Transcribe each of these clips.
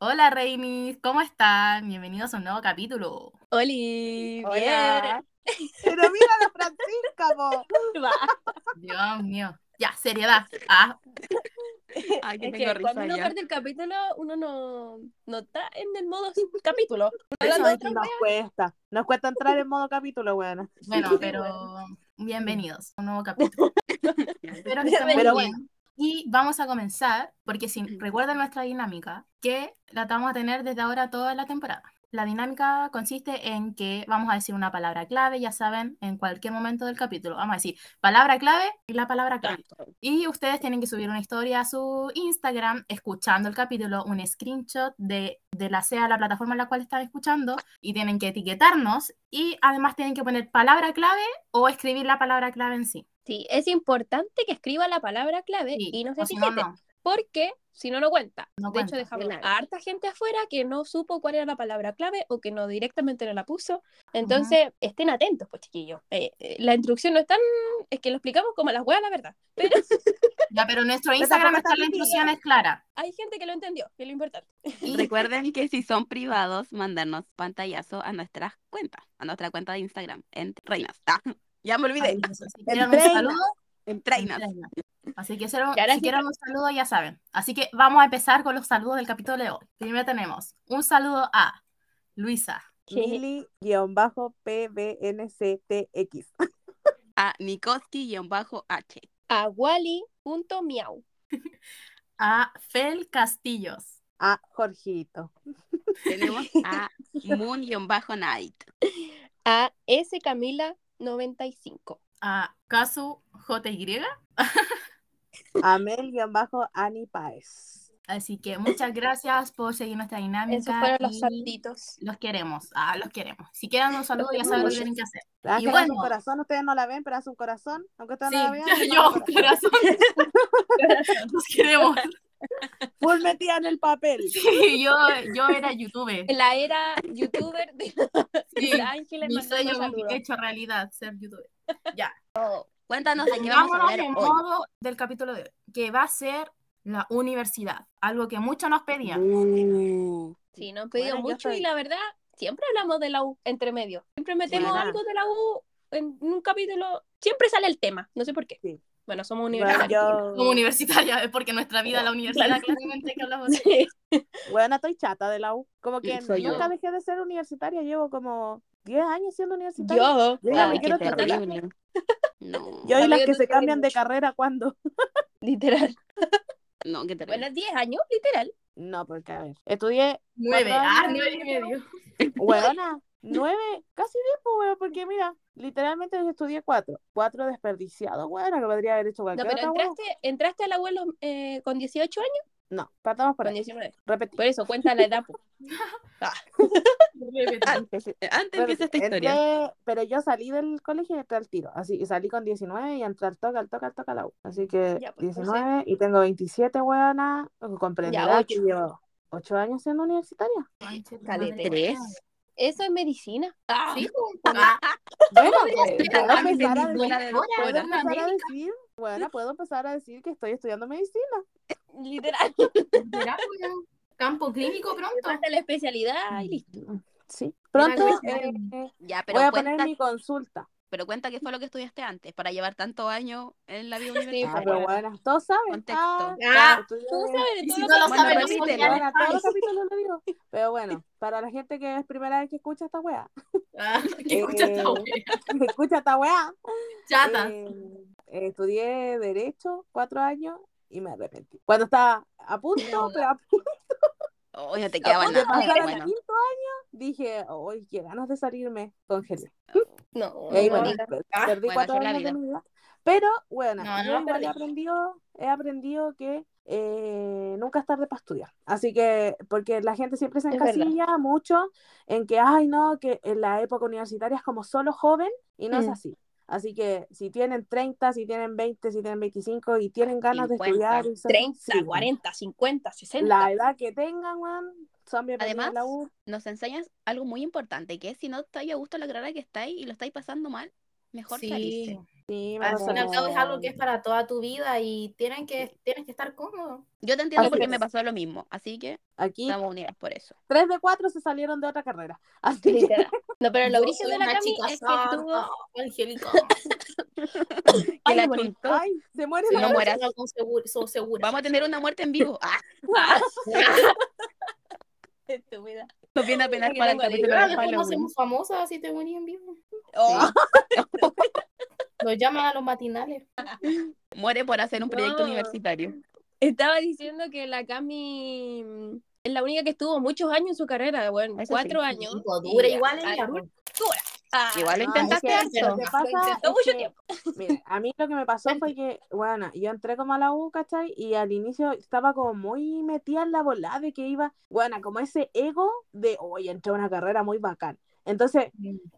Hola Reinis, ¿cómo están? Bienvenidos a un nuevo capítulo. Oli, Hola. bien. Pero mira la Francisca, po. Dios mío. Ya, seriedad. Ah, Ay, Es que que tengo cuando uno parte el capítulo, uno no, no está en el modo capítulo. Eso es que nos cuesta. Nos cuesta entrar en modo capítulo, buena. bueno, pero bienvenidos a un nuevo capítulo. Espero que estén muy Pero bien. Y vamos a comenzar, porque si recuerdan nuestra dinámica, que la vamos a tener desde ahora toda la temporada. La dinámica consiste en que vamos a decir una palabra clave, ya saben, en cualquier momento del capítulo. Vamos a decir palabra clave y la palabra clave. Y ustedes tienen que subir una historia a su Instagram escuchando el capítulo, un screenshot de, de la sea la plataforma en la cual están escuchando y tienen que etiquetarnos y además tienen que poner palabra clave o escribir la palabra clave en sí. Sí, es importante que escriba la palabra clave Sí, y no se si no, etiquete, no. porque si no, no cuenta. No de cuenta. hecho, dejamos Claro. a harta gente afuera que no supo cuál era la palabra clave o que no directamente no la puso. Entonces, estén atentos, pues chiquillos. Eh, eh, la instrucción no es tan... Es que lo explicamos como las huevas, la verdad. Pero Ya, pero en nuestro Instagram está la instrucción es clara. hay gente que lo entendió, que es lo importante. Y Recuerden que si son privados, mandarnos pantallazo a nuestras cuentas, a nuestra cuenta de Instagram, en Reinas. Ah, ya me olvidé. Ay, si quieren un saludo, En Reinas. entrenan. Así que si quieren- Y ahora si sí quieren un saludo ya saben. Así que vamos a empezar con los saludos del capítulo de hoy. Primero tenemos un saludo a Luisa, Mili-PBNCTX. A Nikoski-H. A Wally.miau. a Fel Castillos, A Jorgito. Tenemos a Moon-Night. A S Camila 95. a Kazu JY. A Mel-Ani Paez. Así que muchas gracias por seguir nuestra dinámica. Esos fueron los y queremos, ah, los queremos. Si quieren un saludo, ya saben lo que tienen que hacer. Ángel bueno. un corazón, ustedes no la ven, pero hace un corazón. Aunque ustedes Sí, no la vean. yo, un corazón. corazón. Los queremos. Full metida en el papel. Sí, yo, yo era youtuber. La era youtuber de Sí, la Ángeles mi sueño hecho realidad, ser youtuber. Ya. Cuéntanos de qué vamos a Vámonos hablar en hoy. modo del capítulo de hoy, que va a ser la universidad, algo que muchos nos pedían. Uh, Sí, nos Bueno, yo mucho y la verdad, siempre hablamos de la U entre medio. Siempre metemos Buena. algo de la U en un capítulo. Siempre sale el tema, no sé por qué. Sí. Bueno, somos Bueno, universitarios. Como universitaria, es porque nuestra vida, la universidad, claramente que hablamos de Sí. Bueno, estoy chata de la U. Como que yo. nunca dejé de ser universitaria. Llevo como 10 años siendo universitaria. Yo, Yo me quiero terrible. No, Yo y las que se cambian de carrera cuando. literal. no, qué terrible. Bueno, 10 años, literal. No, porque a ver. Estudié nueve, Cuatro ah, años. nueve y medio. Huevona, nueve, casi diez, pues, weón, porque mira, literalmente yo estudié cuatro. Cuatro desperdiciados, bueno, que podría haber hecho No, cualquier pero otra, weón. entraste, entraste al abuelo eh, con 18 años, No, partamos por con ahí. 19. Repetí. Por eso, cuenta la edad. po. Ah, Antes, antes Pero empieza esta historia. entré- pero yo salí del colegio y entré al tiro. Así, y salí con 19 y entré al toque, al toque, al toque a la U. Así que Ya, pues, 19 y tengo 27, weona. Comprenderá que ocho. llevo 8 años siendo universitaria. Calete. Tres. Eso es medicina. Ah, Sí, ah, Bueno, pues, puedo empezar a decir, bueno, puedo empezar a que estoy estudiando medicina. literal. Campo clínico pronto. Pasa la especialidad y listo. Sí. Pronto eh, Ya, pero voy a cuenta, poner mi consulta. Pero cuenta qué fue lo que estudiaste antes para llevar tantos años en la vida Sí, Ah, universitaria. pero bueno. bueno, todos saben. Contexto. Ah, Tú sabes de Y todo si no lo Bueno, saben, no repítelo. son Bueno, todos los capítulos lo digo. Pero bueno, para la gente que es primera vez que escucha esta weá, Ah, que escucha esta Eh, wea. escucha esta weá, Chata. eh, estudié Derecho cuatro años y me arrepentí. Cuando estaba a punto, pero a punto Oh, ya te quedaba de nada. pasar al Bueno, quinto año, dije, uy, qué ganas de salirme, congelé. No, Y ahí, no, bueno, per- Ah, perdí bueno, cuatro es años de mi vida. Pero bueno, No, no yo igual he aprendido, he aprendido que eh, nunca es tarde para estudiar. Así que, porque la gente siempre se Es encasilla mucho en que, ay, no, que en la época universitaria es como solo joven y no es Mm. así. Así que si tienen 30, si tienen 20, si tienen 25 y tienen ganas 50, de estudiar, y son- 30, sí, 40, 50, 60. la edad que tengan, weón, son bienvenidos Además, a la U. nos enseñas algo muy importante, que es si no estáis a gusto en la carrera que estáis y lo estáis pasando mal, mejor Sí. salirse. Sí, Al fin y al cabo es algo que es para toda tu vida y tienen que, tienes que estar cómodo. Yo te entiendo Así porque es. me pasó lo mismo, así que Aquí, estamos unidas por eso. tres de cuatro se salieron de otra carrera. Así que. No, pero lo soy de la una Cami chica es que estuvo. Angélica. Que Ay, la chuntó. Ay, se muere la No mueras. soy segura. Vamos a tener una muerte en vivo. Ah, Estúpida. nos viene a penar para el capítulo Halloween. hacemos famosas así te morí en vivo. Oh, Nos llaman a los matinales. muere por hacer un proyecto No. universitario. Estaba diciendo que la Cami mm, es la única que estuvo muchos años en su carrera, bueno, Eso sí. cuatro años. Y, dura y igual a- ella. a- pues. Ah, Igual lo No, intentaste es que harto. lo que lo pasa intentó es mucho que, tiempo. mire, a mí lo que me pasó fue que, bueno, yo entré como a la U, ¿cachai? Y al inicio estaba como muy metida en la volada de que iba, bueno, como ese ego de, oye, entré a una carrera muy bacán. Entonces,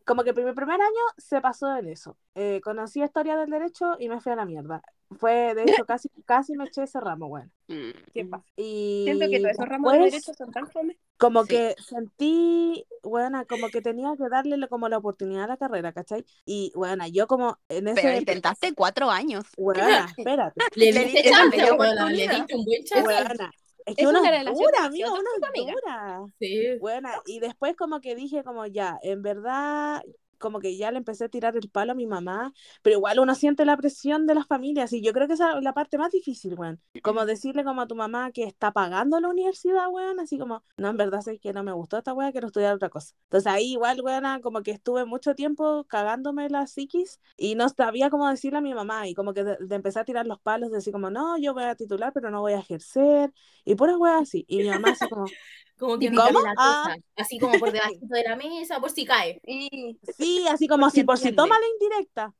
como que mi primer año se pasó en eso. Eh, conocí historia del derecho y me fui a la mierda. Fue, de hecho, casi, casi me eché ese ramo, bueno. Mm. ¿Qué pasa? Y Siento que todos esos ramos de derecho son tan fome. como Sí. que sentí, bueno, como que tenía que darle como la oportunidad a la carrera, ¿cachai? Y bueno, yo como en ese... Pero intentaste cuatro años. Bueno, espérate. Le Le diste le diste un buen chance. Buena. Es que Es uno una es relación dura, demasiado amigo, amiga. dura. Sí. Buena. Y después como que dije como ya, en verdad, como que ya le empecé a tirar el palo a mi mamá, pero igual uno siente la presión de las familias y yo creo que esa es la parte más difícil, weón. Como decirle como a tu mamá que está pagando la universidad, weón, así como, no, en verdad sé que no me gustó esta weá, quiero estudiar otra cosa. Entonces ahí igual, weón, como que estuve mucho tiempo cagándome la psiquis y no sabía cómo decirle a mi mamá y como que de, de empecé a tirar los palos, de decir como, no, yo voy a titular, pero no voy a ejercer y puras weas así. Y mi mamá así como, Como que ¿Cómo? la Ah. Así como por debajito de la mesa, por si cae. Sí, así como Por si por si toma la indirecta.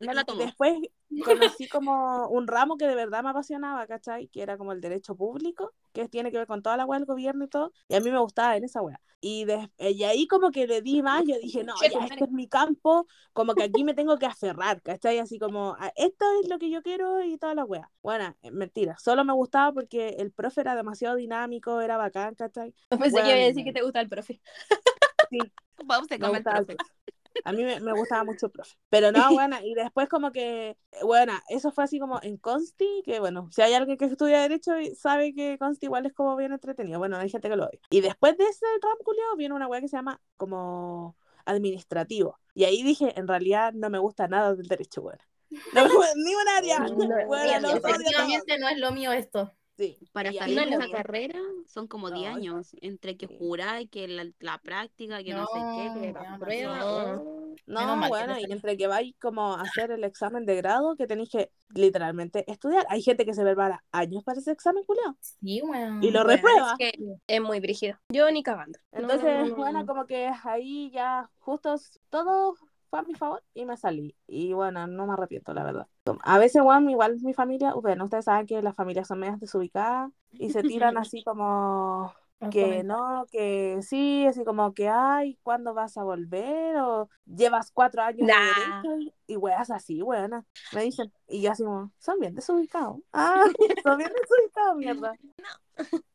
No la tomó. después conocí como un ramo que de verdad me apasionaba, ¿cachai? Que era como el derecho público, que tiene que ver con toda la weá del gobierno y todo. Y a mí me gustaba en esa weá. Y, de- y ahí como que le di más, yo dije, no, ya, este es mi campo, como que aquí me tengo que aferrar, ¿cachai? Así como, "Ah, esto es lo que yo quiero y toda la weá. Bueno, eh, mentira, solo me gustaba porque el profe era demasiado dinámico, era bacán, ¿cachai? pensé que iba a decir que te gusta el profe. Sí, Vamos a me comer profe. A mí me, me gustaba mucho el profe. Pero no, bueno, y después como que, bueno, eso fue así como en Consti, que bueno, si hay alguien que estudia Derecho y sabe que Consti igual es como bien entretenido. Bueno, hay gente que lo odia. Y después de ese ramo culiao viene una weá que se llama como administrativo. Y ahí dije, en realidad no me gusta nada del derecho, bueno. No me gusta ni un área. No, Bueno, no es lo mío esto. Sí. Para Y salir de esa carrera son como 10 No, años, entre que y que la, la práctica, que no, sé qué, que la no, prueba. no. oh. Bueno, no y entre que vais como a hacer el examen de grado, que tenéis que literalmente estudiar. Hay gente que se prepara años para ese examen, culiao. Sí, weón. Y lo Bueno, reprueba. es que es muy brígido. Yo ni cagando. Entonces, no, no, no, bueno, no. como que ahí ya justo s- todo fue a mi favor y me salí. Y bueno, no me arrepiento, la verdad. Como- A veces, bueno, igual mi familia, bueno, ustedes saben que las familias son medias desubicadas y se tiran así como que no, que sí, así como que, ay, ¿cuándo vas a volver? O llevas cuatro años Nah. de derecho y, weas así, buena. Me dicen, y yo así como, son bien desubicados. Ah, son bien desubicados, mierda.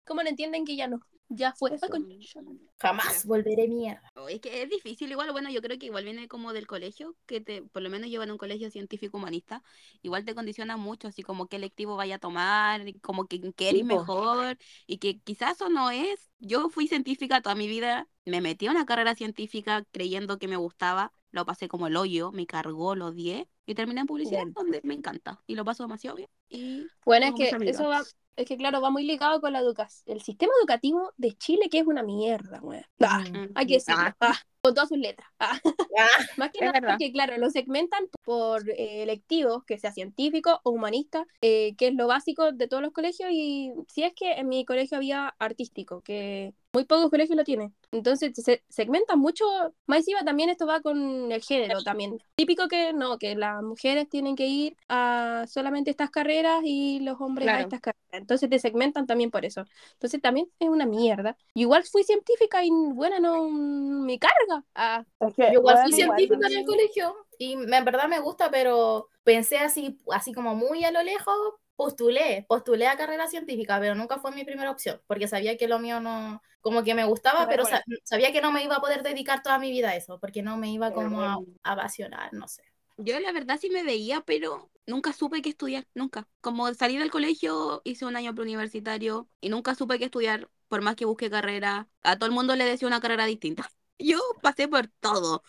¿Cómo no entienden que ya no? Ya fue. Ay, concha. Jamás volveré mierda. Oh, es que es difícil, igual, bueno, yo creo que igual viene como del colegio, que te, por lo menos llevan un colegio científico humanista, igual te condiciona mucho, así como qué lectivo vaya a tomar, como que qué eres mejor, y que quizás eso no es. Yo fui científica toda mi vida, me metí a una carrera científica creyendo que me gustaba, lo pasé como el hoyo, me cargó, lo odié, y terminé en publicidad, Bien. donde me encanta, y lo paso demasiado bien. Y Bueno, es que eso va, es que claro, va muy ligado con la educación. El sistema educativo de Chile que es una mierda, güey. Ah, Mm. hay que decirlo. Ah. Ah, con todas sus letras. Ah. Más que Es nada verdad. porque, claro, lo segmentan por eh, electivos, que sea científico o humanista, eh, que es lo básico de todos los colegios. Y si es que en mi colegio había artístico, que muy pocos colegios lo tienen. Entonces se segmentan mucho. Más encima también esto va con el género también. Típico que no, que las mujeres tienen que ir a solamente estas carreras y los hombres a estas carreras. Entonces te segmentan también por eso. Entonces también es una mierda. Igual fui científica y bueno, no me carga. Ah, Yo igual fui científica en el colegio y me- en verdad me gusta, pero pensé así, así como muy a lo lejos, postulé, postulé a carrera científica, pero nunca fue mi primera opción, porque sabía que lo mío no, como que me gustaba, pero sa- sabía que no me iba a poder dedicar toda mi vida a eso, porque no me iba como a, a apasionar, no sé. Yo la verdad sí me veía, pero nunca supe qué estudiar, nunca. Como salí del colegio, hice un año preuniversitario y nunca supe qué estudiar, por más que busqué carrera. A todo el mundo le decía una carrera distinta. Yo pasé por todo,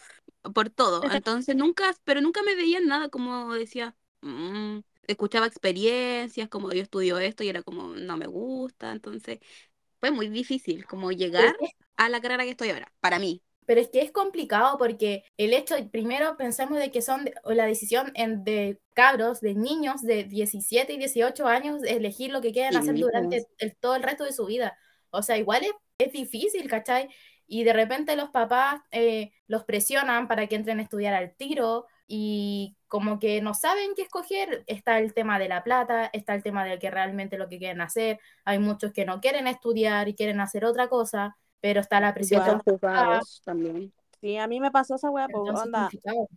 por todo. Entonces nunca, pero nunca me veía en nada como decía. "Mm", escuchaba experiencias, como yo estudio esto y era como, no me gusta. Entonces fue muy difícil como llegar a la carrera que estoy ahora, para mí. Pero es que es complicado porque el hecho, primero pensemos de que son de- o la decisión en- de cabros, de niños de 17 y 18 años, elegir lo que quieren hacer durante pues. el- todo el resto de su vida. O sea, igual es, es difícil, ¿cachai? Y de repente los papás eh, los presionan para que entren a estudiar al tiro y como que no saben qué escoger. Está el tema de la plata, está el tema de que realmente lo que quieren hacer. Hay muchos que no quieren estudiar y quieren hacer otra cosa, pero está la presión juzgados también. Sí, a mí me pasó esa weá, pues onda, complicado.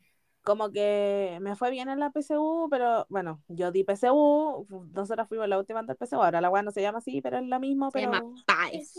Como que me fue bien en la PSU, pero bueno, yo di PSU, nosotras fuimos la última del PSU, ahora la weá no se llama así, pero es la misma, Se llama pero PAES.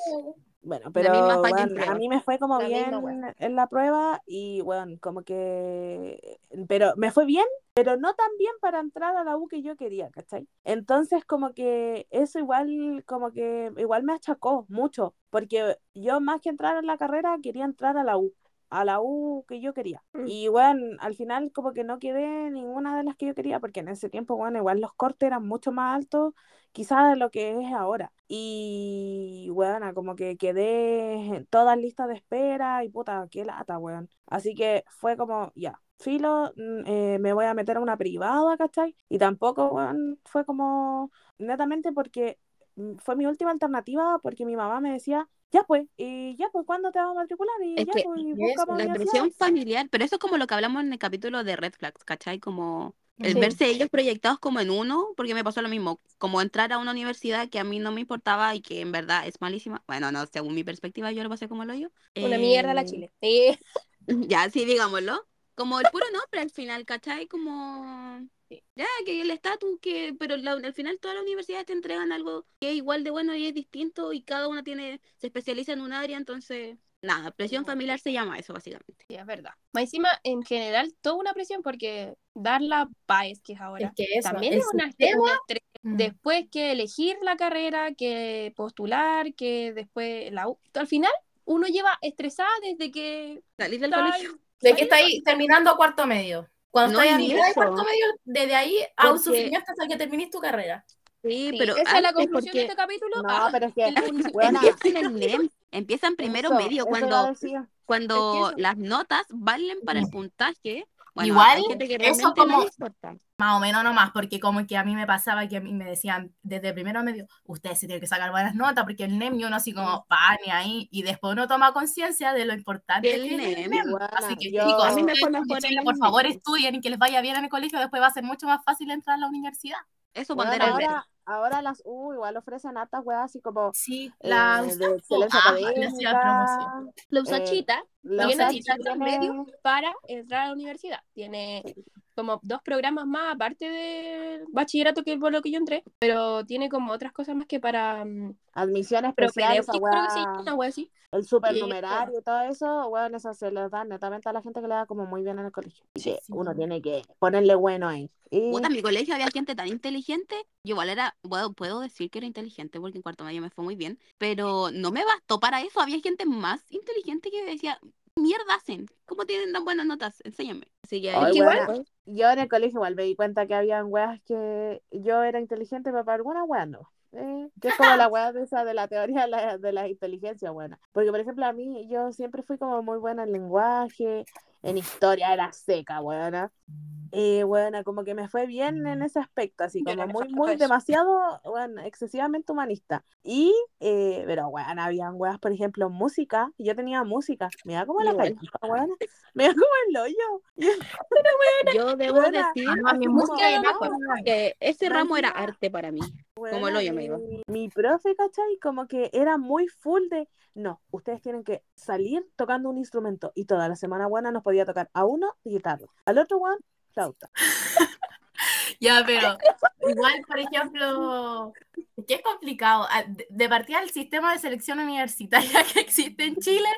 bueno, pero bueno, a mí me fue como La bien en la prueba y bueno, como que, pero me fue bien, pero no tan bien para entrar a la U que yo quería, ¿cachai? Entonces como que eso igual, como que igual me achacó mucho, porque yo más que entrar a la carrera quería entrar a la U a la U que yo quería. Mm. Y bueno, al final como que no quedé ninguna de las que yo quería, porque en ese tiempo, bueno, igual los cortes eran mucho más altos quizás de lo que es ahora. Y bueno, como que quedé en todas listas de espera y puta, qué lata, weón. Así que fue como, ya, filo, mm, eh, me voy a meter a una privada, ¿cachai? Y tampoco, weón, fue como netamente porque fue mi última alternativa porque mi mamá me decía, ya pues, y ya pues, ¿cuándo te vas a matricular? Y Es ya que pues, y La presión familiar, pero eso es como lo que hablamos en el capítulo de Red Flags, ¿cachai? Como el Sí. verse ellos proyectados como en uno, porque me pasó lo mismo, como entrar a una universidad que a mí no me importaba y que en verdad es malísima. Bueno, no, según mi perspectiva yo lo pasé como el hoyo. Una mierda la Eh, Chile. Sí. Ya, sí, digámoslo. Como el puro nombre al final, ¿cachai? Como... Ya, que el estatus, que... Pero la- al final todas las universidades te entregan algo que es igual de bueno y es distinto y cada una tiene... Se especializa en un área, entonces... Nada, presión familiar se llama eso, básicamente. Sí, es verdad. Más encima, en general, toda una presión porque dar la PAES, que es ahora, Es que eso, también es una. Mm. Después que elegir la carrera, que postular, que después la U. Al final, uno lleva estresada desde que Salir del está colegio. De que está ahí terminando cuarto medio. Cuando No, estás a ni mitad de cuarto medio, desde ahí a un sufrimiento hasta que termines tu carrera. Sí, Sí, pero esa es la conclusión de porque este capítulo. No, Ah, pero es que, el municipio- Buena. empieza en el NEM, empieza en primero eso, medio, eso cuando, cuando eso- las notas valen para el Mm. puntaje. Bueno, Igual, hay gente que eso realmente como-. Más o menos nomás, porque como que a mí me pasaba que a mí me decían desde primero medio, ustedes se tienen que sacar buenas notas, porque el NEM y uno así como, pa, ni ahí, y después uno toma conciencia de lo importante Del que es el NEM. Así que yo- chicos, A me ustedes por favor estudien y que les vaya bien en el colegio, después va a ser mucho más fácil entrar a la universidad. Eso Bueno, cuando era el ahora, ahora las U igual ofrecen hartas weas así como Sí, eh, la de USACH, excelencia ah, académica. La eh, USACHita la tiene- medios para entrar a la universidad. Tiene como dos programas más aparte de bachillerato que por lo que yo entré, pero tiene como otras cosas más que para mm, admisión especial, esa propedéutica, creo que llama, una wea así. el supernumerario y todo eso, bueno, eso se les da netamente a la gente que le da como muy bien en el colegio. Y que Sí. uno tiene que ponerle bueno ahí. Y Puta, en mi colegio había gente tan inteligente. Yo igual era, bueno, puedo decir que era inteligente porque en cuarto medio me fue muy bien, pero no me bastó para eso. Había gente más inteligente que decía, mierda hacen, ¿cómo tienen tan buenas notas? Enséñame. Así que Ay, ahí que igual- yo en el colegio igual me di cuenta que habían weas que yo era inteligente, pero para algunas weas no. Eh, que es como la wea de esa de la teoría de la, de la inteligencia buena. Porque, por ejemplo, a mí yo siempre fui como muy buena en lenguaje, en historia era seca, buena. Y bueno, como que me fue bien en ese aspecto, así Yo como muy, muy demasiado, bueno, excesivamente humanista. Y, eh, pero bueno, habían weas, por ejemplo, música, y yo tenía música, me da como la callampa, weona, me da como el hoyo. Yo debo decir Ah, mi música bajo. que ese ramo era arte para mí. Como el Bueno, hoyo me iba. mi, mi profe, ¿cachai? Como que era muy full de, no, ustedes tienen que salir tocando un instrumento. Y toda la semana buena nos podía tocar a uno guitarra, al otro one flauta. Ya, pero igual, por ejemplo, que es complicado. Ah, De partida, el sistema de selección universitaria que existe en Chile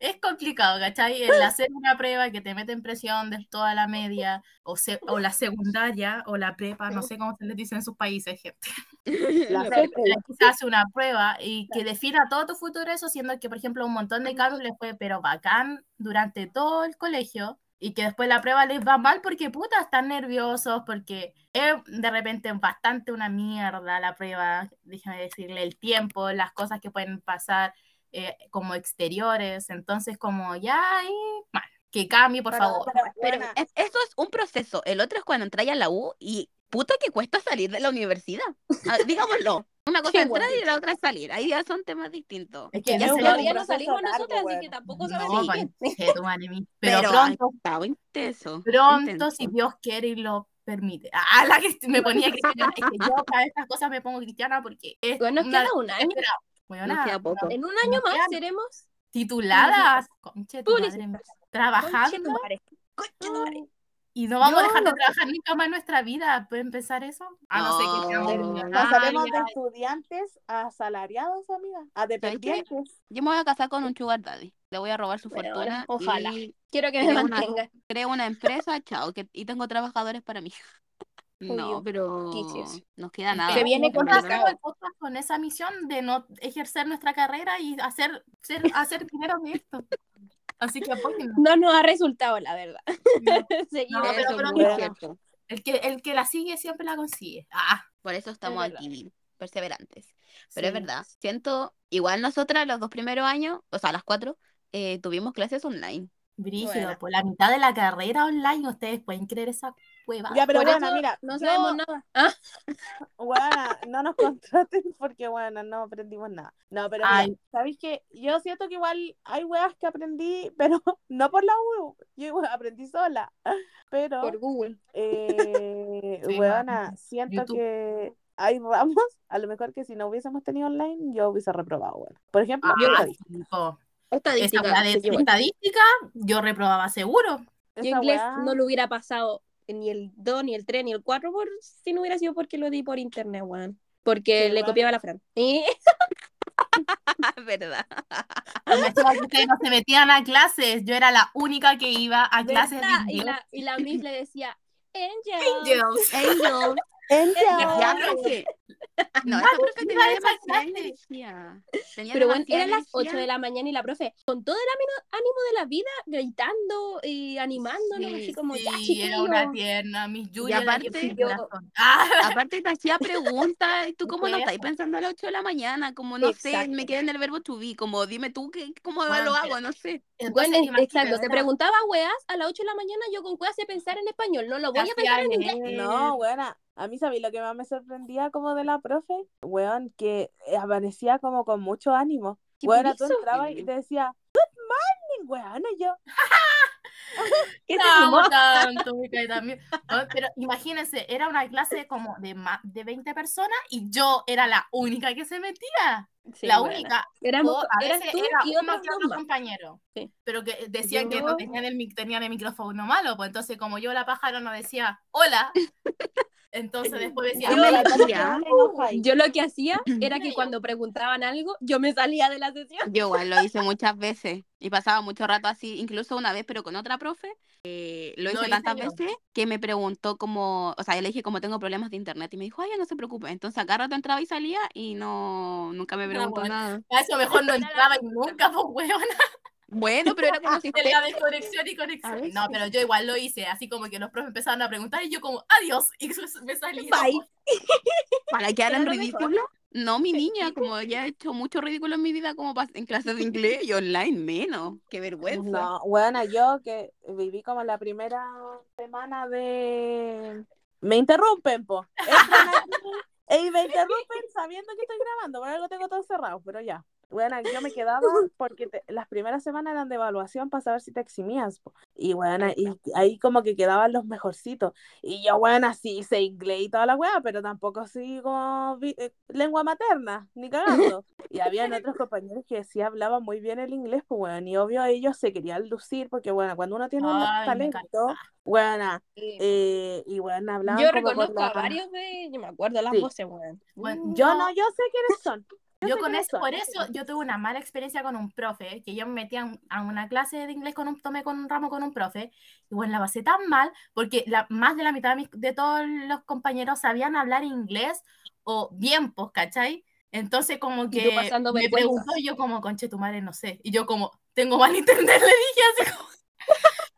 es complicado, ¿cachai? El hacer una prueba que te mete en presión de toda la media, o, se- o la secundaria, o la prepa, no sé cómo se les dice en sus países, gente. La se hace una prueba y que defina todo tu futuro eso, siendo que, por ejemplo, un montón de cabros les fue, pero bacán durante todo el colegio y que después la prueba les va mal porque, puta, están nerviosos, porque es de repente bastante una mierda la prueba, déjame decirle, el tiempo, las cosas que pueden pasar eh, como exteriores, entonces como ya, ahí, mal, que cambie, por Pero- favor. pero, Pero es- eso es un proceso. El otro es cuando entras a la U y puta que cuesta salir de la universidad. Ah, digámoslo. Una cosa es entrar y la otra es salir. Ahí ya son temas distintos. Es que Todavía no proceso salimos largo, nosotras, así que tampoco No, sabemos conche qué. tu madre mía. Pero, Pero, pronto, estado intenso. Pronto, intenso. si Dios quiere y lo permite. Ah, la que me ponía cristiana. Es que yo para estas cosas me pongo cristiana porque es Bueno, nos una queda un año. weona, Nos queda poco. En un año más seremos tituladas, conche tu madre, trabajando Conchetumare. Conchetumare. Y no vamos a Yo dejar de no- trabajar nunca más en nuestra vida. ¿Puede empezar eso? A no ser que seamos No. Pasaremos de millonarias. estudiantes a asalariados, amiga, a qué? dependientes. Yo me voy a casar con un sugar daddy. Le voy a robar su Bueno, fortuna. ojalá. Y Quiero que me Creo una- mantenga. creo una empresa, chao, que, y tengo trabajadores para mí. No, pero nos queda nada. que Se viene podcast con esa misión de no ejercer nuestra carrera y hacer, ser- hacer dinero de esto. Así que apóyennos. No nos ha resultado, la verdad. Seguimos. No, pero- es pero mira. cierto. El que, el que la sigue siempre la consigue. Ah, Por eso estamos verdad. aquí, perseverantes. Pero es sí. verdad, siento, igual nosotras los dos primeros años, o sea, las cuatro, eh, tuvimos clases online. Brígido, Bueno. por la mitad de la carrera online, ustedes pueden creer esa cueva. Ya, pero bueno, mira, no sabemos nada. Ah, Buena, no nos contraten porque, bueno, no aprendimos nada. No, pero mira. ¿sabéis que Yo siento que igual hay weas que aprendí, pero no por la U, yo igual aprendí sola. Pero, por Google. eh, Sí, weona, siento YouTube. que hay ramos, a lo mejor que si no hubiésemos tenido online, yo hubiese reprobado, bueno. Por ejemplo, Ah. Esa Estadística. weá de sí, igual. estadística, yo reprobaba seguro. Yo inglés wea- no lo hubiera pasado ni el 2, ni el 3, ni el 4 por, si no hubiera sido porque lo di por internet, weón. Porque Sí, le copiaba a la Fran. ¿Verdad? Ustedes no se metían a clases. Yo era la única que iba a clases y la, y la Miss le decía, Angel. Angels. Angel, Angel. ya no sé. Esa profe tenía demasiada energía. Tenía Pero bueno, eran las 8 energía. de la mañana y la profe, con todo el ánimo, de la vida, gritando y animándonos, Sí, así como, ya, Sí, era una tierna, mis Julia. aquí aparte, yo-. Ah, Aparte te hacía preguntas, y tú como no Wea. estás pensando a las 8 de la mañana, como no sé, Exacto. me quedé en el verbo to be, como dime tú que, cómo Bueno, lo hago, no sé. Bueno, exacto, te preguntaba weas a las 8 de la mañana, yo con weas sé pensar en español, no lo voy a pensar en inglés. No, buena. A mí, ¿sabéis lo que más me sorprendía como de la profe? Weón, que eh, amanecía como con mucho ánimo. ¿Qué Weón, tú entrabas y te decía, Good morning, weón. Y yo, ¿Qué animó? tanto, también. Pero imagínense, era una clase como de más de 20 personas y yo era la única que se metía. Sí, la única. Éramos, O a eras veces tú era y uno que otro compañero. Sí. Pero que decían que no tenían el, tenían el micrófono malo, pues entonces como yo la pájaro no decía hola, entonces después decía Yo. Yo lo que hacía era que cuando preguntaban algo, yo me salía de la sesión. Yo igual lo hice muchas veces y pasaba mucho rato así, incluso una vez, pero con otra profe. eh, lo hice tantas yo. veces que me preguntó como, o sea, yo le dije como tengo problemas de internet y me dijo, ay, no se preocupe. Entonces acá rato entraba y salía y no, nunca me No, preguntó bueno. nada. a eso mejor no entraba y nunca, pues huevona, Bueno, pero era como si en la desconexión y conexión. No, pero yo igual lo hice, así como que los profes empezaron a preguntar y yo como adiós, y me salí. Bye. para lo mejor. ridículo. No, mi niña, como ya he hecho mucho ridículo en mi vida como en clases de inglés y online menos. Qué vergüenza. No, bueno, yo que viví como la primera semana de... Me interrumpen, po. Entran aquí Y me interrumpen sabiendo que estoy grabando, por algo tengo todo cerrado, pero ya. Bueno, yo me quedaba porque te- las primeras semanas eran de evaluación para saber si te eximías. po. Y bueno, y ahí como que quedaban los mejorcitos. Y yo, bueno, sí sé inglés y toda la weá, pero tampoco sigo eh, lengua materna, ni cagando. Y habían otros compañeros que sí hablaban muy bien el inglés, pues bueno, y obvio ellos se querían lucir, porque bueno, cuando uno tiene un Ay, talento, bueno, Sí. eh, y bueno, hablaban Yo reconozco a varios de. Yo me acuerdo las Sí. voces. Bueno, Yo no, yo sé quiénes son. Yo con eso, por eso yo tuve una mala experiencia con un profe, que yo me metí a, un- a una clase de inglés con un, tomé con un ramo con un profe, y bueno, la pasé tan mal, porque la, más de la mitad de, mis- de todos los compañeros sabían hablar inglés o bien, pues, ¿cachai? Entonces como que me vergüenza. preguntó y yo como, conche tu madre, no sé, y yo como, tengo mal internet, le dije así como...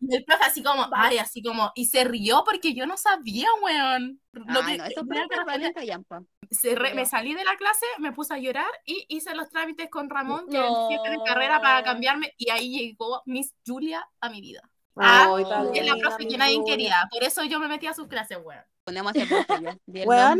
Y el profe así como, ay, así como, y se rió porque yo no sabía, weón. Lo Ay, que no, responder valen callampa. cerré- me No. salí de la clase, me puse a llorar y hice los trámites con Ramón, que es el jefe de carrera, para No. cambiarme. Y ahí llegó Miss Julia a mi vida. Ah, tan Y es la profe que nadie quería. Por eso yo me metí a sus clases, weón. Ponemos a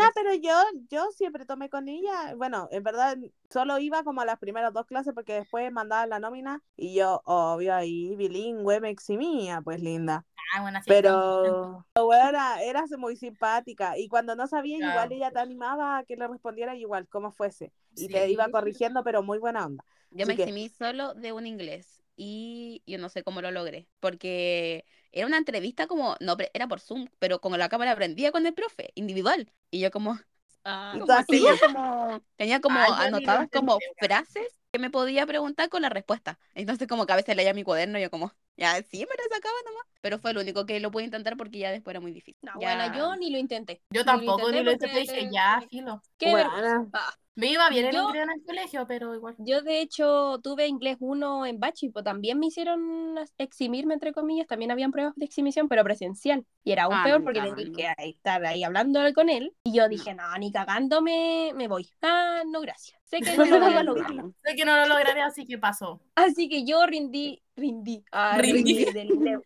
nombre. pero yo, yo siempre tomé con ella. Bueno, en verdad solo iba como a las primeras dos clases porque después mandaban la nómina y yo, obvio, ahí bilingüe me eximía, pues linda. Ah, bueno, así Pero, weona, eras muy simpática y cuando no sabía, Ya. igual ella te animaba a que le respondiera igual, como fuese. Y te Sí. iba corrigiendo, pero muy buena onda. Yo Así me que- eximí solo de un inglés y yo no sé cómo lo logré, porque era una entrevista como, no, era por Zoom, pero con la cámara prendida con el profe, individual. Y yo como, Ah, tenía como, tenía como anotadas como intenté, frases que me podía preguntar con la respuesta. Entonces como que a veces leía mi cuaderno y yo como, ya sí, me la sacaba nomás. Pero fue lo único que lo pude intentar porque ya después era muy difícil. no, Ya- bueno, yo ni lo intenté. Yo Ni lo tampoco ni lo intenté intenté. Dije, ya, filo. Qué Weona. Me iba bien el Yo- inglés en el colegio, pero igual. Yo de hecho tuve inglés 1 en Bachi, pues también me hicieron eximirme entre comillas, también habían pruebas de exhibición, pero presencial. Y era aún Ah, peor porque tenía que estar ahí hablando con él. Y yo dije, no, ni cagándome me voy. Ah, no, gracias. Sé que no lo voy a lo lograr. Sé que no lo lograré, así que pasó. Así que yo rindí, rindí, ah, Rindí. rindí del, inglés,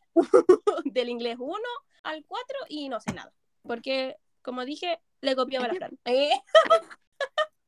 del inglés 1 al 4 y no sé nada. Porque, como dije, le copiaba la Fran.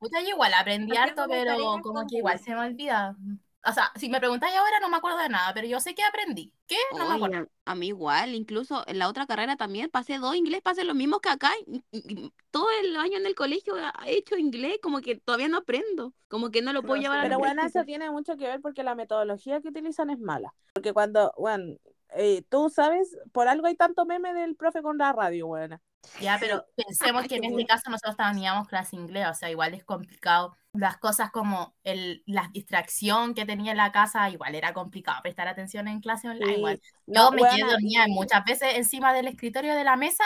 Puta, yo igual aprendí harto, pero como que igual se me olvida. O sea, si me preguntáis ahora no me acuerdo de nada, pero yo sé que aprendí. ¿Qué? No me acuerdo. Oye, a mí igual, incluso en la otra carrera también pasé dos inglés, pasé lo mismo que acá. y- y- todo el año en el colegio he hecho inglés, como que todavía no aprendo, como que no lo puedo No, llevar a la Pero bueno, eso tiene mucho que ver porque la metodología que utilizan es mala. Porque cuando, bueno, eh, tú sabes, por algo hay tanto meme del profe con la radio, buena. Ya, pero pensemos que en este caso nosotros teníamos clase inglés, o sea, igual es complicado. Las cosas como el, la distracción que tenía en la casa, igual era complicado prestar atención en clase online. igual. Yo me quedé dormida muchas veces encima del escritorio de la mesa,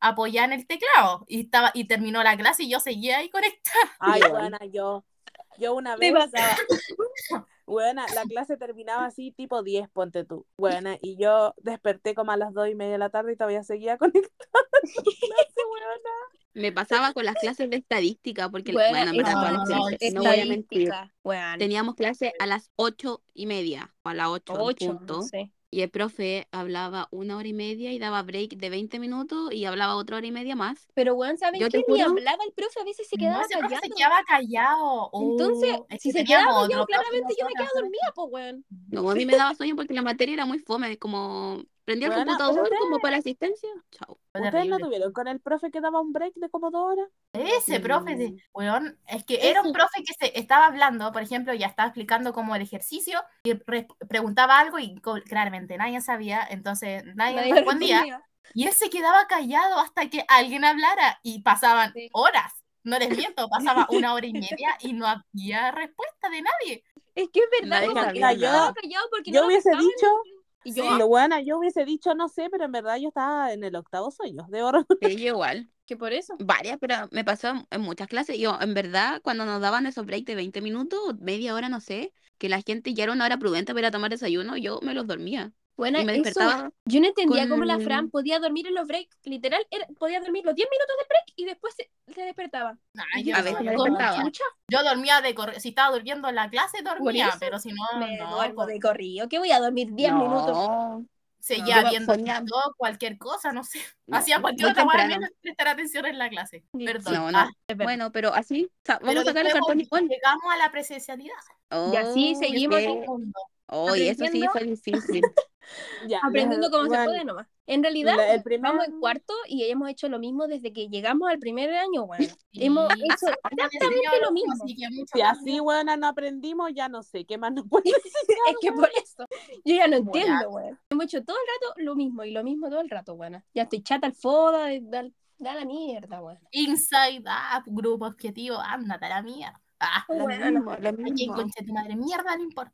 apoyada en el teclado, y estaba, y terminó la clase y yo seguía ahí conectada. Ay, buena, yo, yo una ¿Qué vez, pasaba? Buena, la clase terminaba así, tipo 10, ponte tú. Buena, y yo desperté como a las 2 y media de la tarde y todavía seguía conectada. Me pasaba con las clases de estadística, porque, Bueno, no, clases, no voy a mentir. Teníamos clase a las ocho y media, o a las ocho, en Ocho, punto, no sé. Y el profe hablaba una hora y media y daba break de 20 minutos y hablaba otra hora y media más. Pero, weón, ¿saben Yo qué? Ni hablaba el profe, a veces se No, quedaba ese profe callado. se quedaba callado. Entonces, Oh, si se quedaba callado, profe claramente yo me quedaba dormida, pues, weón. No, a mí me daba sueño porque la materia era muy fome, como prendía el computador usted- como para asistencia. Chao. ¿Ustedes no tuvieron con el profe que daba un break de como dos horas? Ese profe, de, weón, es que era un Ese. profe que se estaba hablando, por ejemplo, ya estaba explicando como el ejercicio y re- preguntaba algo y claramente nadie sabía, entonces nadie, Nadie respondía respondía. y él se quedaba callado hasta que alguien hablara y pasaban Sí. horas, no les miento, pasaba una hora y media y no había respuesta de nadie. Es que es verdad, Nadie como que nada. callado porque Yo no hubiese dicho, Y yo, Sí. lo buena, yo hubiese dicho no sé, pero en verdad yo estaba en el octavo sueño, de oro. Sí, yo igual. que por eso. Varias, pero me pasó en- muchas clases. Yo, en verdad, cuando nos daban esos breaks de 20 minutos, media hora, no sé, que la gente ya era una hora prudente para ir a tomar desayuno, yo me los dormía. Bueno, y me eso, despertaba. yo no entendía cómo la con- Fran podía dormir en los breaks. Literal, era- podía dormir los 10 minutos del break y después se, se despertaba. Ay, Y yo A veces no, me yo ¿cómo despertaba. Yo dormía de corrido, si estaba durmiendo en la clase dormía, eso pero si no, Me no, duermo con- de corrido. ¿Qué voy a dormir 10 minutos? No, Seguía Yo viendo cualquier cosa, no sé. No, Hacía cualquier otra cosa menos prestar atención en la clase. Sí. Perdón. No, no. Ah. Bueno, pero así, sa- vamos pero a sacar el cartón igual. llegamos a la presencialidad. Y así Oh, seguimos qué- en- Mundo. Oh, y eso sí fue difícil. Ya, aprendiendo cómo se bueno, puede nomás. En realidad, la- el primer... vamos en cuarto y hemos hecho lo mismo desde que llegamos al primer año. Hemos Sí. hecho exactamente lo mismo. Así que Si así, buena, no aprendimos, ya no sé qué más nos puede Es que por eso, yo ya no ya. entiendo, weón. Hemos hecho todo el rato lo mismo y lo mismo todo el rato, weón. Ya estoy chata al foda, de- da, da la mierda, weón. Inside Up, grupo objetivo, ándate a la mierda. Ah, Lo Bueno, mismo, lo a quién mismo. conche tu madre mierda no importa.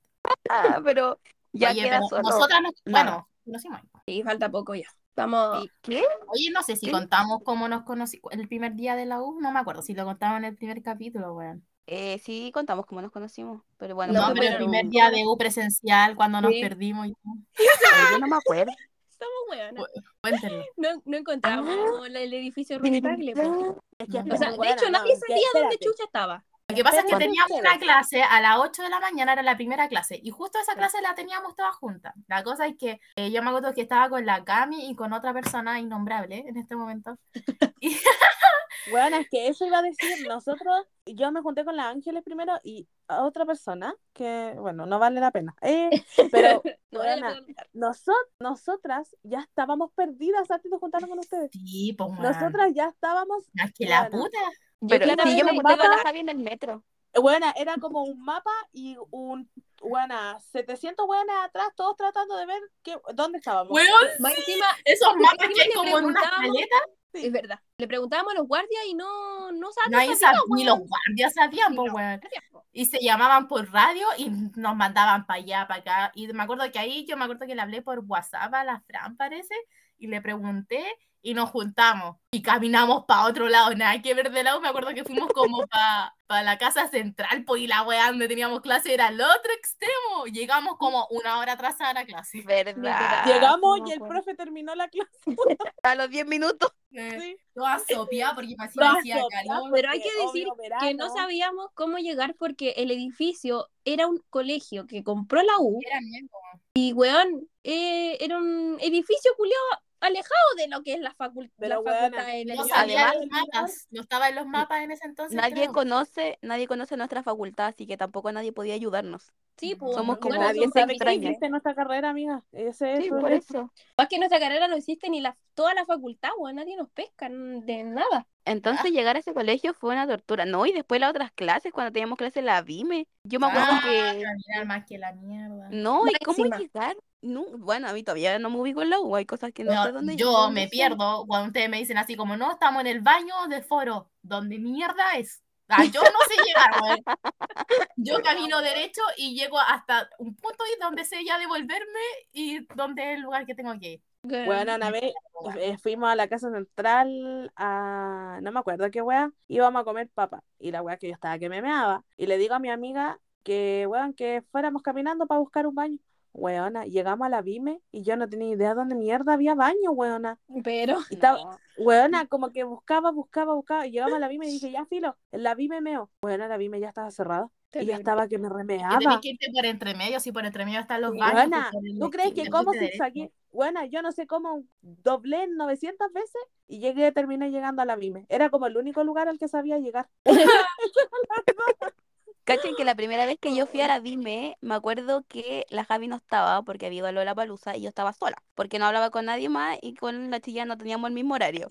Ah, pero ya Oye, queda solo. nosotras nos, nada. bueno, conocimos. Sí, falta poco ya. Estamos. ¿Y ¿Qué? Oye, no sé si ¿Qué? contamos cómo nos conocimos el primer día de la U, no me acuerdo si lo contamos en el primer capítulo, weón. Eh, sí, contamos cómo nos conocimos, pero bueno, No, No, no, pero el primer día de U presencial, cuando nos Sí. perdimos y todo. yo no me acuerdo. Estamos weonas. Cuéntenlo. No, no encontramos Ah. el, edificio. Es que, No. O sea, de hecho, nadie sabía dónde Chucha estaba. Lo que pasa es que teníamos una clase a las 8 de la mañana, era la primera clase, y justo esa clase la teníamos todas juntas. La cosa es que eh, yo me acuerdo que estaba con la Cami y con otra persona innombrable en este momento. Y- Bueno, es que eso iba a decir, nosotros, yo me junté con la Ángeles primero y a otra persona, que bueno, no vale la pena. Eh, pero No vale Buena. preguntar. noso- nosotras ya estábamos perdidas antes de juntarnos con ustedes. sí, pues. Nosotras ya estábamos, Más que la Bueno. puta. Pero claramente sí, yo me con la mapa- Javi en el metro. bueno, era como un mapa y un, bueno, 700 buenas atrás, todos tratando de ver qué, dónde estábamos. Weón, Más encima, esos mapas que hay le como en una preguntábamos- caleta, es verdad. Le preguntábamos a los guardias y no, no sabían. sabía, ni los guardias sabían, pues No. weón. Y se llamaban por radio y nos mandaban para allá, para acá. Y me acuerdo que ahí, yo me acuerdo que le hablé por WhatsApp a la Fran, parece, y le pregunté y nos juntamos. Y caminamos para otro lado, nada que ver de lado. Me acuerdo que fuimos como para la casa central, pues, y la weá donde teníamos clase era al otro extremo. Llegamos como una hora atrasada a la clase. ¿Verdad? Llegamos No y el profe terminó la clase. A los 10 minutos. Eh, Sí. Toda porque me hacía, calor. Pero hay que decir obvio, que no sabíamos cómo llegar porque el edificio era un colegio que compró la U Era y, weón, eh, era un edificio culiado alejado de lo que es la, Pero, la facultad de No Además- los mapas, no estaba en los mapas en ese entonces. Nadie creo. conoce, nadie conoce nuestra facultad, así que tampoco nadie podía ayudarnos. Sí, pues, Somos como bueno, existe nuestra carrera, amiga. Ese es Sí, por eso. Más que nuestra carrera no existe ni la, toda la facultad, weón, nadie nos pesca de nada. Entonces llegar a ese colegio fue una tortura. No, y después las otras clases, cuando teníamos clases la VIME. Yo me acuerdo Ah, que. más que la mierda. No, ¿y cómo llegar? No, bueno, a mí todavía no me ubico en la U, hay cosas que no sé dónde yo dónde me son. pierdo cuando ustedes me dicen así como, no, estamos en el baño de foro. ¿Dónde mierda es? Ah, yo no sé llegar, weón. Yo camino derecho y llego hasta un punto y donde sé ya devolverme y donde es el lugar que tengo que ir. Bueno, una vez eh, fuimos a la casa central a. No me acuerdo qué wea. Íbamos a comer papa. Y la wea que yo estaba que me meaba. Y le digo a mi amiga que, weón, que fuéramos caminando para buscar un baño. Weona, llegamos a la Vime y yo no tenía idea dónde mierda había baño, weona. Pero, Y estaba, weona, como que buscaba, buscaba, buscaba. Y llegamos a la Vime y dije, ya filo, en la Vime meo. Weona, la Vime ya estaba cerrada. Y ya estaba que me remeaba. tenés que irte por entre medio, si por entre medio están los baños. Buena, pues, el ¿tú crees que cómo derecho. zigzagué? Buena, yo no sé cómo doblé 900 veces y llegué, terminé llegando a la Vime. Era como el único lugar al que sabía llegar. Cachen que la primera vez que yo fui a la Vime, me acuerdo que la Javi no estaba porque había ido a Lollapalooza y yo estaba sola, porque no hablaba con nadie más y con la chilla no teníamos el mismo horario.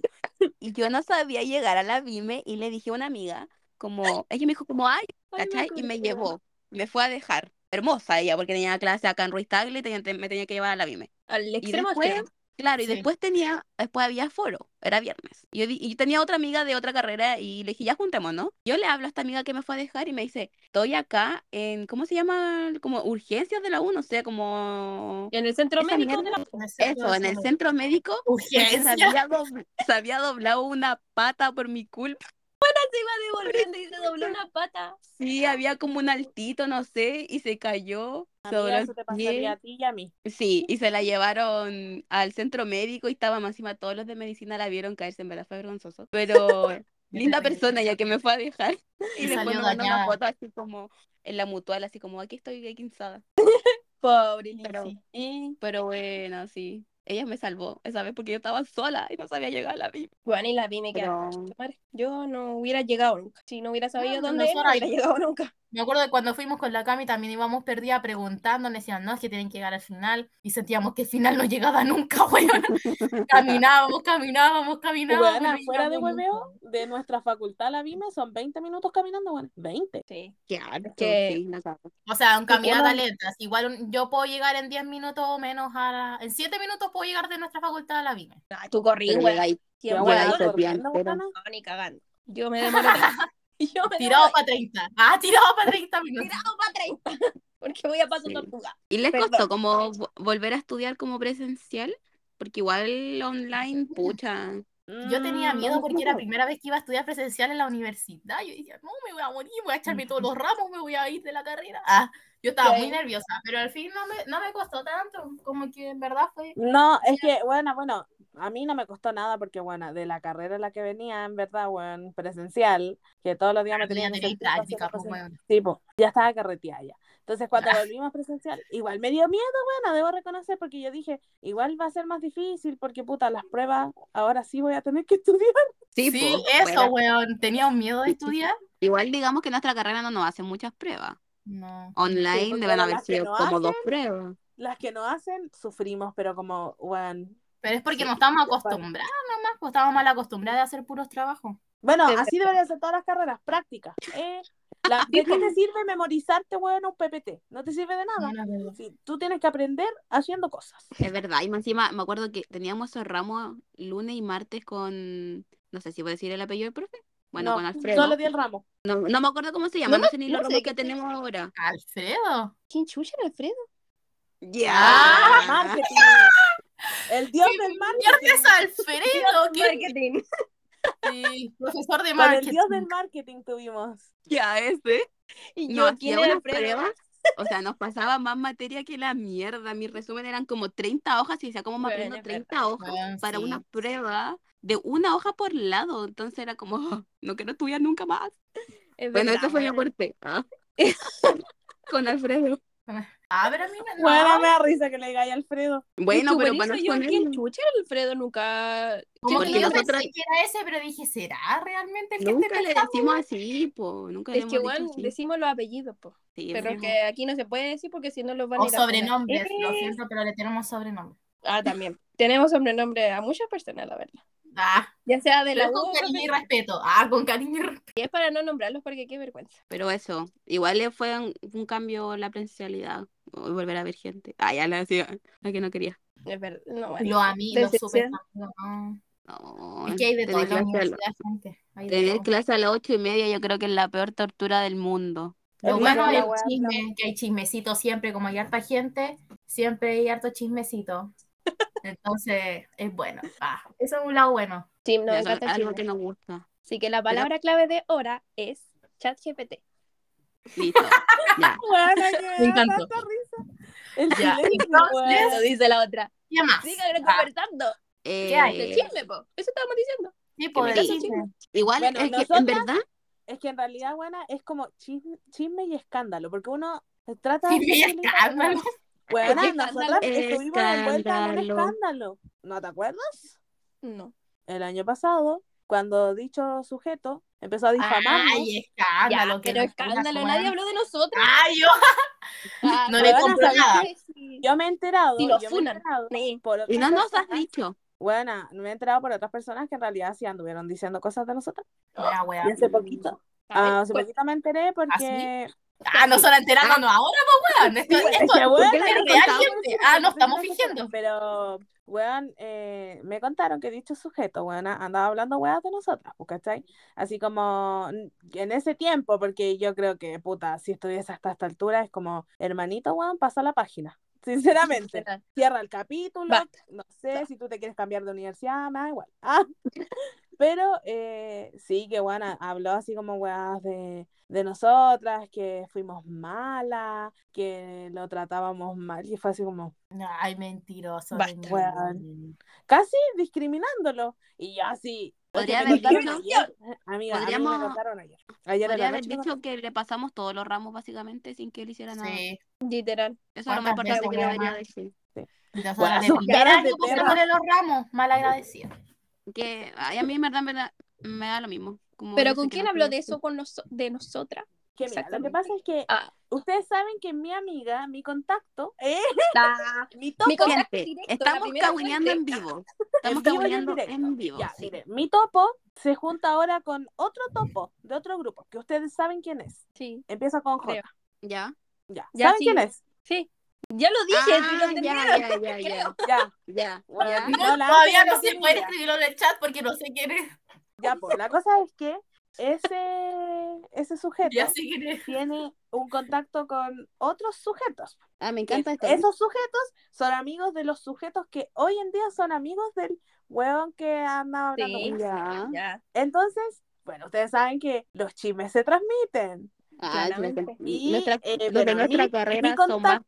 Y yo no sabía llegar a la Vime y le dije a una amiga, como, ella me dijo como, ay, ¿cachai? Y me llevó, me fue a dejar. Hermosa ella, porque tenía clase acá en Ruiz Tagle y tenía- me tenía que llevar a la Vime. al Y extremo después, extremo. Claro, y Sí. después tenía, después había foro, era viernes. Y yo, di- y yo tenía otra amiga de otra carrera y le dije, ya juntémonos. Yo le hablo a esta amiga que me fue a dejar y me dice, estoy acá en, ¿cómo se llama? Como urgencias de la U, no sé, como... En el centro Esa médico de la... Eso, en el centro médico, porque se Urgencia. había, dobl- se había doblado una pata por mi culpa. Se iba devolviendo y se dobló una pata. Sí, había como un altito, no sé, y se cayó. Amiga, eso te pie. pasaría a ti y a mí. Sí, y se la llevaron al centro médico y estaba más encima todos los de medicina la vieron caerse, en verdad fue vergonzoso. Pero linda persona ya que me fue a dejar. Y Y después nos mandó una foto así como en la mutual, así como aquí estoy guinzada. Pobre Pero- Pero bueno, sí. Ella me salvó esa vez porque yo estaba sola y no sabía llegar a la VIP. bueno, y la vi me quedaba. Pero Madre, Yo no hubiera llegado nunca. Si no hubiera sabido Ah, dónde era, no hubiera llegado nunca. Me acuerdo de cuando fuimos con la Cami también íbamos perdidas preguntando, decían, no, es que tienen que llegar al final. Y sentíamos que el final no llegaba nunca, weón. caminábamos, caminábamos, caminábamos. Bueno, no fuera de hueveo, de nuestra facultad la Vime son 20 minutos caminando, bueno, 20. Sí. qué harto, que-. O sea, un caminata lentas. Igual un- yo puedo llegar en 10 minutos o menos a la... En 7 minutos puedo llegar de nuestra facultad a la Vime. Ay, tú corrí, weona. No, ni cagando. Yo me demoro. Yo me Tirado para 30. Ah, tirado para 30 minutos. tirado para 30. Porque voy a paso Sí. tortuga. ¿Y les Perdón. costó como vo- volver a estudiar como presencial? Porque igual online, pucha. Yo tenía Mm, miedo porque era la primera vez que iba a estudiar presencial en la universidad. Yo decía, no, me voy a morir, voy a echarme todos los ramos, me voy a ir de la carrera. Ah, yo estaba muy nerviosa, pero al fin no me, no me costó tanto. Como que en verdad fue. No, es que, bueno, bueno, a mí no me costó nada porque, bueno, de la carrera en la que venía, en verdad, bueno, presencial, que todos los días me tú ya tenían que práctica, pues, bueno. Sí, pues, ya estaba carreteada ya. Entonces, cuando Ah. volvimos presencial, igual me dio miedo, bueno, debo reconocer, porque yo dije, igual va a ser más difícil, porque, puta, las pruebas, ahora sí voy a tener que estudiar. Sí, po, eso, bueno, weón. Tenía un miedo de estudiar. Igual digamos que nuestra carrera no nos hace muchas pruebas. No. Online deben haber sido no como dos pruebas. Las que no hacen, sufrimos, pero como, bueno. Pero es porque Sí, no estamos igual. acostumbrados nomás, pues estábamos mal acostumbrados a hacer puros trabajos. Bueno, así deberían ser todas las carreras, prácticas. ¿eh? La- ¿De qué te sirve memorizarte, bueno, un PPT? No te sirve de nada. No. Sí, tú tienes que aprender haciendo cosas. Es verdad, y más encima me acuerdo que teníamos esos ramos lunes y martes con, no sé si voy a decir el apellido del profe. Bueno, no, con Alfredo. Solo di el ramo. No, no me acuerdo cómo se llama, No sé ni no los ramos que tenemos ahora. Alfredo. ¿Quién chucha era Alfredo? Ya. Ah, marketing. El dios del marketing. es Alfredo, ¿qué? Marketing. Sí, profesor de Con el marketing. dios del marketing tuvimos. Ya, ese. Y No, yo, ¿quién hacía era unas Alfredo? pruebas. O sea, nos pasaba más materia que la mierda. Mi resumen eran como 30 hojas y decía, ¿cómo me Bueno, aprendo es 30 hojas Bueno, para sí. una prueba de una hoja por lado? Entonces era como, "Ah, no quiero estudiar nunca más. Es Bueno, verdad, ese fue mi aporte. Ah. Con Alfredo. Ah, pero a mí me- Bueno, no. me da risa que le diga a Alfredo. Bueno, que pero para no yo, ¿quién chucha era Alfredo? Nunca... Como que yo nosotros- pensé que era ese, pero dije, ¿será realmente el que Nunca esté le pensando? decimos así, po. Nunca le Es hemos que, bueno, así. decimos los apellidos, po. Sí, Pero es que aquí no se puede decir porque si no los van a O ir a sobrenombres, lo Eh, siento, pero le tenemos sobrenombre. Ah, también. Tenemos sobrenombre a muchas personas, la verdad. Ah, Ya sea de la pero U con cariño y respeto. Ah, con cariño y respeto. y es para no nombrarlos porque qué vergüenza. Pero eso, igual le fue un, un cambio la presencialidad. volver a ver gente. Ah, ya la hacía. La que no quería. Es verdad. No, bueno. Los amigos, super no. No, Es que hay de en la clase a la- universidad, gente. Tener clase a las ocho y media yo creo que es la peor tortura del mundo. Lo Es bueno weá, chisme, que hay chismecito siempre, como hay harta gente, siempre hay harto chismecito. Entonces, es bueno. Ah, eso es un lado bueno. Sí, eso algo que nos gusta. Así que la palabra clave de hora es ChatGPT. Listo. ya. Bueno, que Me da encantó. El Ya, silencio, entonces- dice la otra. ¿Qué más? Sigan Ah, conversando. ¿Qué hay? De Eh, chisme, po. Eso estábamos diciendo. sí, igual Bueno, es que en verdad Es que en realidad, buena, es como chisme, chisme y eschisme, porque uno trata de Chisme y sensibilizar- escándalo. Bueno, nosotras escándalo. estuvimos envueltas en un Escándalo. ¿No te acuerdas? No. El año pasado, cuando dicho sujeto empezó a difamarnos. Ay, escándalo. Ya, que pero escándalo, nadie habló de nosotros. Ay, yo Ah, no le compro ¿sabes nada. Yo me he enterado. Si los yo me he enterado Sí. por Y no nos has dicho. Bueno, me he enterado por otras personas que en realidad sí anduvieron diciendo cosas de. Y hace poquito. Ah, hace pues, poquito me enteré porque. Ah, nosotros enterándonos ahora, pues, weón. Esto, Es que, weón, ¿por qué no real, gente. Ah, no estamos fingiendo. Pero, weón, eh, me contaron que dicho sujeto, weón, andaba hablando weas de nosotras, pues, ¿cachai? Así como n- en ese tiempo, porque yo creo que, puta, si estuviese hasta esta altura, es como, hermanito, weón, pasa la página. Sinceramente, cierra el capítulo, no sé, si tú te quieres cambiar de universidad, me da igual. Ah, Pero eh, sí, que bueno, habló así como weas de, de nosotras, que fuimos malas, que lo tratábamos mal, y fue así como Ay, mentiroso. Casi discriminándolo. Y yo así. Podría me haber dicho- ayer. Amiga, a mí podríamos- me contaron ayer. Ayer Podría haber noche me dicho que le pasamos todos los ramos básicamente sin que él hiciera nada. Sí. Literal. Eso es lo más ¿Cuántas importante que debería decir. Nosotros Bueno, de de los ramos, mal agradecido. Que ay, a mí en verdad, en verdad me da lo mismo. Como Pero ¿con quién no habló de eso con noso- de nosotras? Que mira, lo que pasa es que Ah, ustedes saben que mi amiga, mi contacto, eh, mi topo, Mi contacto Gente, directo, la estamos primera cagüineando en vivo. Estamos y en vivo. Ya, sí. mire, mi topo se junta ahora con otro topo de otro grupo, que ustedes saben quién es. Sí, Empieza con J. Creo. Ya. Ya. Ya, ¿Saben sí. quién es? sí. Ya lo dije, Ah, lo ya, ya, ya, ya, Ya. ya, Bueno, ya. no, No, la todavía no se puede escribirlo en el chat porque no sé quién es. Ya, pues la cosa es que ese, ese sujeto Ya sé quién es. tiene un contacto con otros sujetos. Ah, me encanta esto. Esos sujetos son amigos de los sujetos que hoy en día son amigos del hueón que anda hablando. Sí. con- Ya. Ya. Entonces, bueno, ustedes saben que los chismes se transmiten. Ah, Y nuestra- eh, los bueno, de nuestra mi- carrera mi son más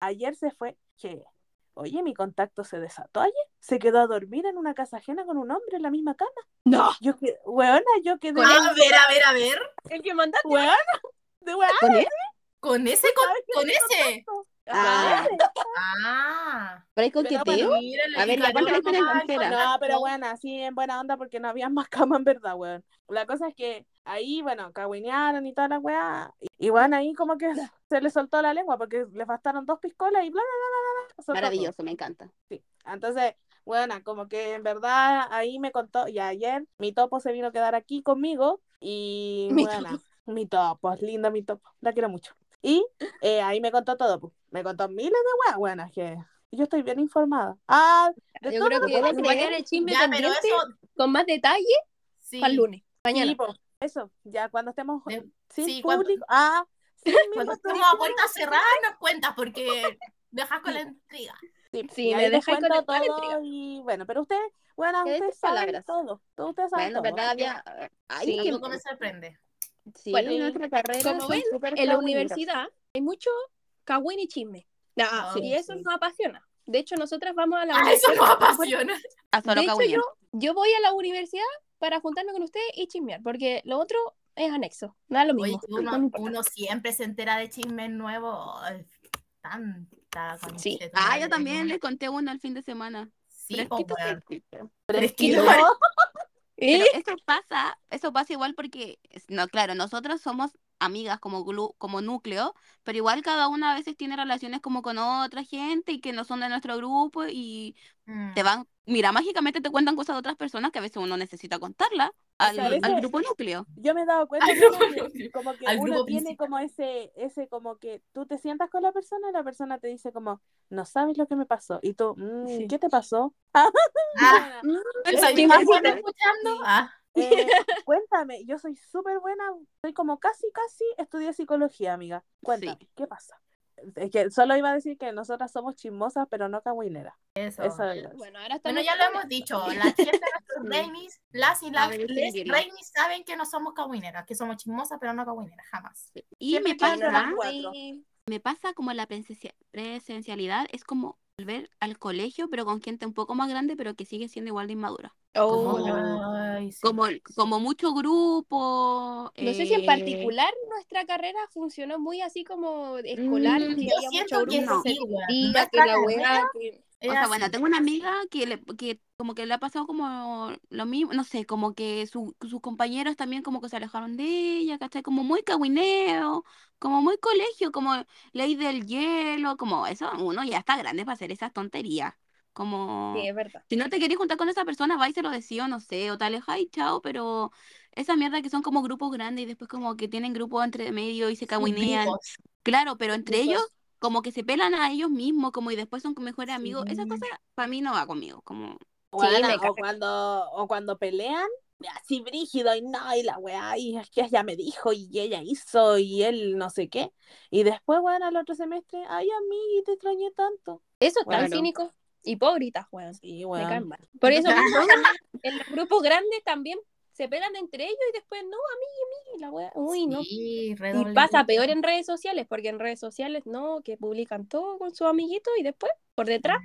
ayer se fue que, oye, mi contacto se desató ayer. Se quedó a dormir en una casa ajena con un hombre en la misma cama. No. Yo quedé, weona, yo quedé, A ver, a ver, a ver. El que mandaste. weona, de weona, ¿Con él? Con ese, con, ¿sabes qué con ese. contacto? Ah. Ah. ¿Por ahí Pero coqueteo? Mira, le A ver, la la mamá al entera. No, pero bueno, así en buena onda porque no había más cama en verdad, weón. La cosa es que ahí, bueno, cagüinearon y toda la weá. Y, bueno, ahí como que se le soltó la lengua porque le bastaron dos piscolas y bla, bla, bla, bla, bla. soltó todo. Maravilloso, me encanta. Sí. Entonces, bueno, como que en verdad ahí me contó, y ayer mi topo se vino a quedar aquí conmigo y Mi bueno, mi topo, es linda mi topo, la quiero mucho. Y eh, ahí me contó todo, pues. me contó miles de weas, bueno, es que yo estoy bien informada. Ah, de Yo todo creo que a el chisme Ya, pero eso. con más detalle Sí. para el lunes. Mañana. Sí, eso, ya cuando estemos De- sin sí, cuando- público. Ah, sí, Cuando estemos a puerta cerrada, nos cuentas porque dejas con la intriga. Sí, me dejáis con la todo intriga. y bueno, pero ustedes, bueno, ¿Qué ustedes saben palabras? todo, todos ustedes saben Bueno, todo. verdad había. Ay, Sí. que- me sorprende. Sí, Bueno, en nuestra carrera. como ven, En la universidad hay mucho cagüín y chisme. Ah, y eso sí. nos apasiona. De hecho, nosotras vamos a la Ah, eso universidad. nos apasiona. A solo De hecho, yo, yo voy a la universidad para juntarme con ustedes y chismear, porque lo otro es anexo. No es lo mismo. uno, siempre se entera de chismes nuevos. Tanta Sí. Ah, yo también les conté uno el fin de semana. Sí, Fresquito, fresquito. Fresquito. Pero eso pasa, eso pasa igual porque, no, claro, nosotros somos amigas como glu- como núcleo, pero igual cada una a veces tiene relaciones como con otra gente y que no son de nuestro grupo y Mm. te van, mira, mágicamente te cuentan cosas de otras personas que a veces uno necesita contarla al, grupo núcleo. Yo me he dado cuenta como que, como que uno tiene como ese, ese como que tú te sientas con la persona y la persona te dice como, no sabes lo que me pasó. Y tú, "Mm, Sí. ¿qué te pasó? Ah, Bueno, ¿Soy Esa más misma buena cosa. escuchando? Sí. Ah, eh, cuéntame, yo soy súper buena, soy como casi, casi estudié psicología, amiga. Cuéntame, Sí. ¿qué pasa? Es que solo iba a decir que nosotras somos chismosas, pero no cagüineras. eso. Eso es. Bueno, ahora estamos. Bueno, ya lo hemos dicho, la gente de nuestros Sí. reinis, las y las reinis saben que no somos cagüineras, que somos chismosas, pero no cagüineras, jamás. Y me pasa, las me pasa como la presencia- presencialidad, es como volver al colegio, pero con gente un poco más grande, pero que sigue siendo igual de inmadura. Oh, Como-. Ay, sí. Como, como mucho grupo. No sé si en eh, particular nuestra carrera funcionó muy así como escolar, Mm, que Yo siento mucho que grupo, no. que la que- es O sea, así. bueno, tengo una amiga que, le, que como que le ha pasado como lo mismo, no sé, como que su- sus compañeros también como que se alejaron de ella, ¿cachai? Como muy cagüineo, como muy colegio, como ley del hielo, como eso, uno ya está grande para hacer esas tonterías. Como, Sí, es verdad. si no te querés juntar con esa persona, va y se lo decía, o no sé, o te alejáis, chao, pero esa mierda que son como grupos grandes y después como que tienen grupos entre medio y se cagüinean. Claro, pero entre Grupos. ellos como que se pelan a ellos mismos, como y después son mejores amigos. Esa Sí. cosa para mí no va conmigo, como Bueno, me o caga. cuando, o cuando pelean, así brígido, y no, y la weá, y es que ella me dijo, y ella hizo, y él no sé qué. Y después, bueno, al otro semestre, ay, amiga, te extrañé tanto. Eso es tan Claro. cínico. Hipócritas, weón. Sí, Me weón. caen mal. Por eso en los grupos grandes también se pegan entre ellos y después, no, a mí, a mí, la wea. Uy, no. Sí, Y pasa peor en redes sociales, porque en redes sociales no, que publican todo con sus amiguitos y después, por detrás,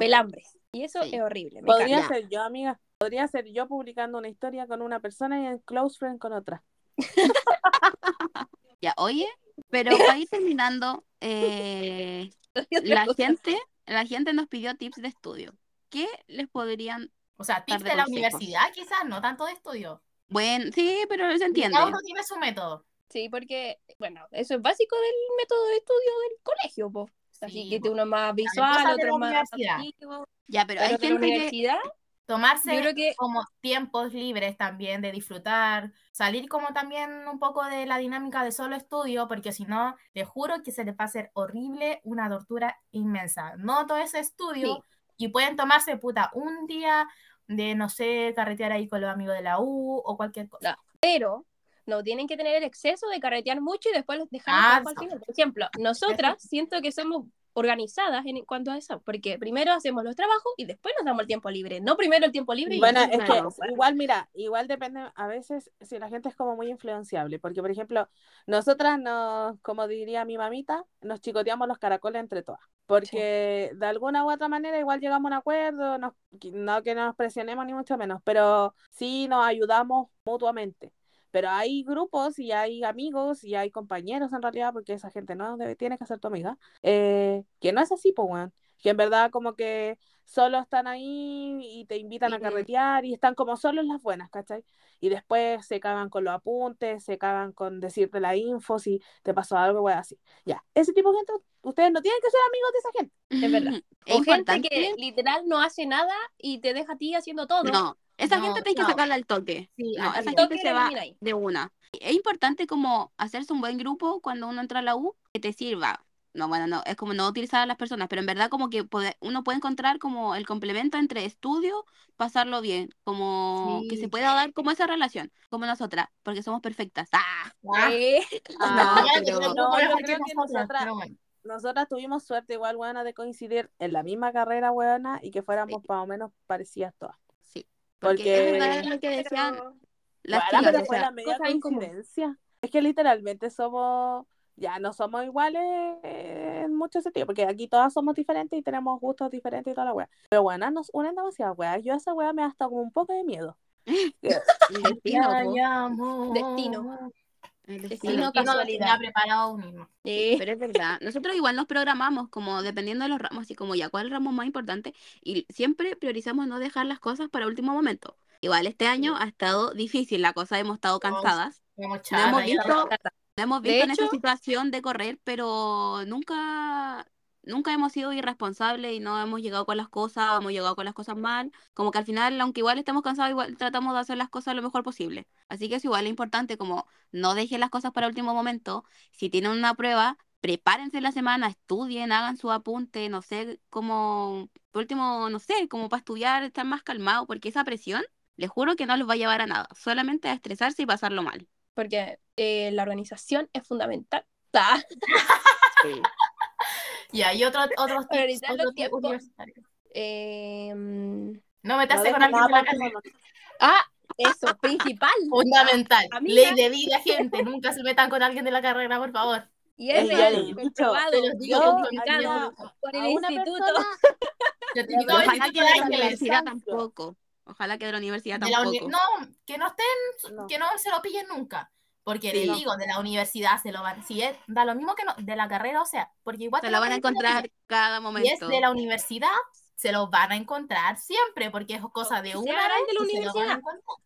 pelambres. Y eso Sí. es horrible. me Podría ser yo, amiga. Podría ser yo publicando una historia con una persona y en close friend con otra. Ya, oye, pero para ir terminando, eh, la gente, la gente nos pidió tips de estudio. ¿Qué les podrían? O sea, tips de la universidad, quizás, no tanto de estudio. Bueno, sí, pero se entiende. Cada uno tiene su método. Sí, porque, bueno, eso es básico del método de estudio del colegio, po. Así Sí, que po. uno es más visual, otro más activo. Ya, pero Pero hay gente que Tomarse yo creo que como tiempos libres también de disfrutar, salir como también un poco de la dinámica de solo estudio, porque si no, te juro que se les va a hacer horrible, una tortura inmensa. No todo ese estudio y pueden tomarse puta un día de, no sé, carretear ahí con los amigos de la U o cualquier cosa. pero no tienen que tener el exceso de carretear mucho y después dejar Ah, al final. Por ejemplo, nosotras siento que somos organizadas en cuanto a eso, porque primero hacemos los trabajos y después nos damos el tiempo libre, no primero el tiempo libre y Bueno, es que igual, mira, igual depende a veces si la gente es como muy influenciable, porque por ejemplo, nosotras nos, como diría mi mamita, nos chicoteamos los caracoles entre todas, porque de alguna u otra manera igual llegamos a un acuerdo, nos- no que nos presionemos ni mucho menos, pero sí nos ayudamos mutuamente. Pero hay grupos y hay amigos y hay compañeros en realidad, porque esa gente no debe, tiene que ser tu amiga, eh, que no es así, pues, weón. Que en verdad como que solo están ahí y te invitan a carretear y están como solo en las buenas, ¿cachai? Y después se cagan con los apuntes, se cagan con decirte la info, si te pasó algo, weón, así. Ya, ese tipo de gente, ustedes no tienen que ser amigos de esa gente. Es verdad. Es gente que literal no hace nada y te deja a ti haciendo todo. No, esa No, gente tienes que no. sacarla al toque. Sí, No, esa toque gente se va de una. Es importante como hacerse un buen grupo cuando uno entra a la U que te sirva. No, bueno, no, es como no utilizar a las personas, pero en verdad como que puede- uno puede encontrar como el complemento entre estudio, pasarlo bien, como que se Sí. pueda dar como esa relación, como nosotras, porque somos perfectas. ¡Ah! Nosotras, bueno. Tuvimos suerte igual, buena, de coincidir en la misma carrera, weona, y que fuéramos más o menos parecidas todas. Sí, porque, Porque- es verdad lo que decían pero- las Weona, chicas, pero o fue la media coincidencia. Es que literalmente somos, ya no somos iguales en muchos sentidos, porque aquí todas somos diferentes y tenemos gustos diferentes y toda la wea. Pero bueno, nos unen demasiado wea. Yo a esa wea me da hasta como un poco de miedo. el destino. Destino. El Destino, destino. El destino nos casualidad. tenía preparado himno. Eh, Pero es verdad, nosotros igual nos programamos como dependiendo de los ramos, así como ya cuál ramo es más importante y siempre priorizamos no dejar las cosas para último momento. Igual este año ha estado difícil la cosa, hemos estado cansadas, Como no chata, hemos ya. visto, no hemos visto en esta hecho- situación de correr, pero nunca, nunca hemos sido irresponsables y no hemos llegado con las cosas, hemos llegado con las cosas mal, como que al final, aunque igual estemos cansados, igual tratamos de hacer las cosas lo mejor posible. Así que es igual es importante como no dejen las cosas para último momento, si tienen una prueba, prepárense la semana, estudien, hagan su apunte, no sé, como, por último, no sé, como para estudiar, estar más calmados, porque esa presión, les juro que no los va a llevar a nada, solamente a estresarse y pasarlo mal. porque eh, la organización es fundamental. Ah, Y hay otro, otros tips, tips tiempos. universitarios. eh, No meterse No con alguien de nada la último ah, eso, principal. Fundamental. Amiga. Ley de vida, gente. Nunca se metan con alguien de la carrera, por favor. Y es Es ya real, dicho. Te digo, Yo haría por el instituto. persona Ojalá que de la universidad tampoco. Ojalá que de la universidad De la uni- tampoco. No, que no estén, No. que no se lo pillen nunca. Porque Sí. les digo, de la universidad se lo van. Si es, da lo mismo que no, de la carrera, o sea, porque igual Se te lo van a encontrar cada Si es momento. de la universidad, se lo van a encontrar siempre, porque es cosa de una vez de la y universidad.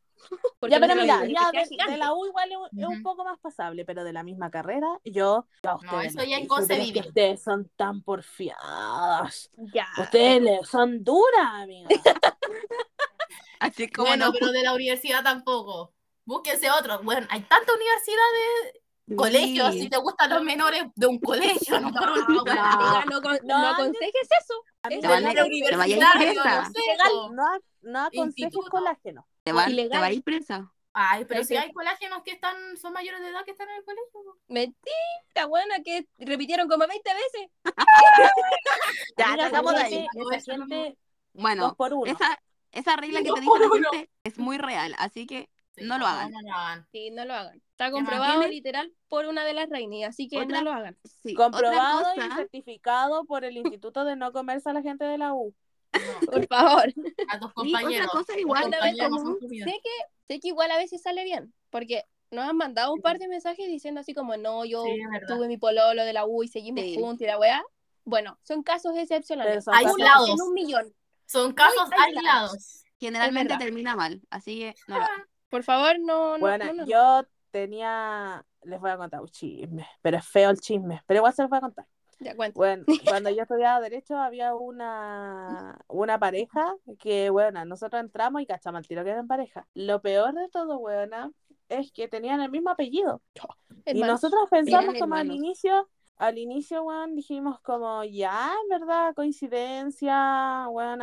Ya, pero mira, ya es de, de la U igual es, un- es un poco más pasable, pero de la misma carrera, yo, yo a No, ustedes eso ya es es inconcebible. ustedes son tan porfiadas. Ya. Ustedes son duras, amiga. Así como Bueno, no. pero de la universidad tampoco. Búsquense otro. Bueno, hay tantas universidades, colegios, Sí. si te gustan los menores de un colegio, no por un No, amiga, no, con- No, no aconsejes eso. Te van a- no, te vayas presa. no no, no aconsejes colágeno. Te te va a ir presa. Ay, pero Hay si que- hay colágenos que están, son mayores de edad que están en el colegio. Mentira, buena, que repitieron como 20 veces. Ya, de Esa ahí. gente- No, no- Bueno, dos por uno. esa, esa regla que te dice la gente es muy real, así que Sí, no lo hagan. No lo hagan. Sí, no lo hagan. Está comprobado literal por una de las reinas, así que Otra- no lo hagan. Sí, comprobado otra y cosa, certificado por el Instituto de No Comerse a la gente de la U. No, Por favor. a tus otra compañeros. cosa Los igual, como-. Sé que, sé que igual a veces sale bien, porque nos han mandado un par de mensajes diciendo así como, no, yo Sí, tuve mi pololo de la U y seguimos Sí. juntos y la weá. Bueno, son casos excepcionales. son Aislados. casos- En un millón. Son casos aislados. aislados. generalmente termina mal, así que no lo hagan. Por favor, no, no, Bueno, no, no. yo tenía, les voy a contar un chisme, pero es feo el chisme, pero igual se los voy a contar. Ya cuento. Bueno, cuando yo estudiaba Derecho había una, una pareja que, bueno, nosotros entramos y cachamos al tiro que eran pareja. Lo peor de todo, buena, es que tenían el mismo apellido. Y nosotros pensamos Eran como al inicio, al inicio, weón, dijimos como, ya, en verdad, coincidencia, weón,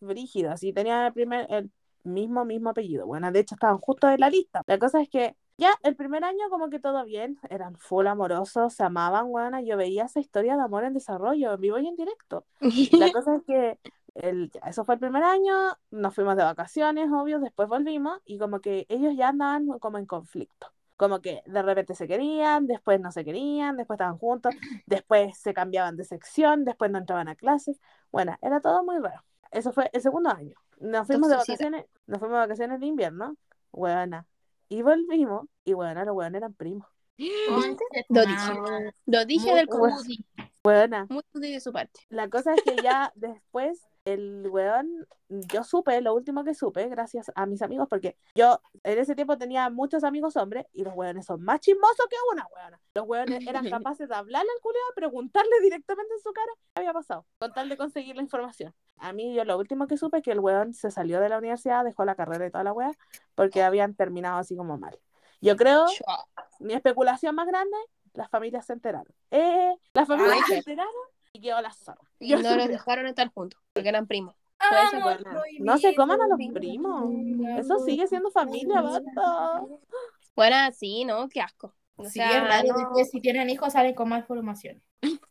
brígida, así tenían el primer, el mismo, mismo apellido, bueno, de hecho estaban justo en la lista. La cosa es que ya el primer año como que todo bien, eran full amorosos, se amaban, weón, yo veía esa historia de amor en desarrollo, en vivo y en directo. La cosa es que el, eso fue el primer año, nos fuimos de vacaciones, obvio, después volvimos y como que ellos ya andaban como en conflicto. Como que de repente se querían, después no se querían, después estaban juntos, después se cambiaban de sección, después no entraban a clases. Bueno, era todo muy raro. Eso fue el segundo año. Nos fuimos de vacaciones, nos fuimos de vacaciones de invierno, buena. Y volvimos, y bueno, los weones eran primos. Lo dije. Lo dije del corazón. Buena. Muy de su parte. La cosa es que ya después el weón, yo supe, lo último que supe, gracias a mis amigos, porque yo en ese tiempo tenía muchos amigos hombres y los weones son más chismosos que una weona. Los weones eran capaces de hablarle al culiado, preguntarle directamente en su cara qué había pasado, con tal de conseguir la información. A mí yo lo último que supe es que el weón se salió de la universidad, dejó la carrera y toda la wea, porque habían terminado así como mal. Yo creo, mi especulación más grande, las familias se enteraron. Eh, las familias Ay, se enteraron y quedó la zorra. Y no los dejaron estar juntos, porque eran primos. Buena. No se coman a los primos. Eso sigue siendo familia, basta. Bueno, sí, ¿no? Qué asco. O Sí, sea, es raro. no, si tienen hijos, salen con más formación.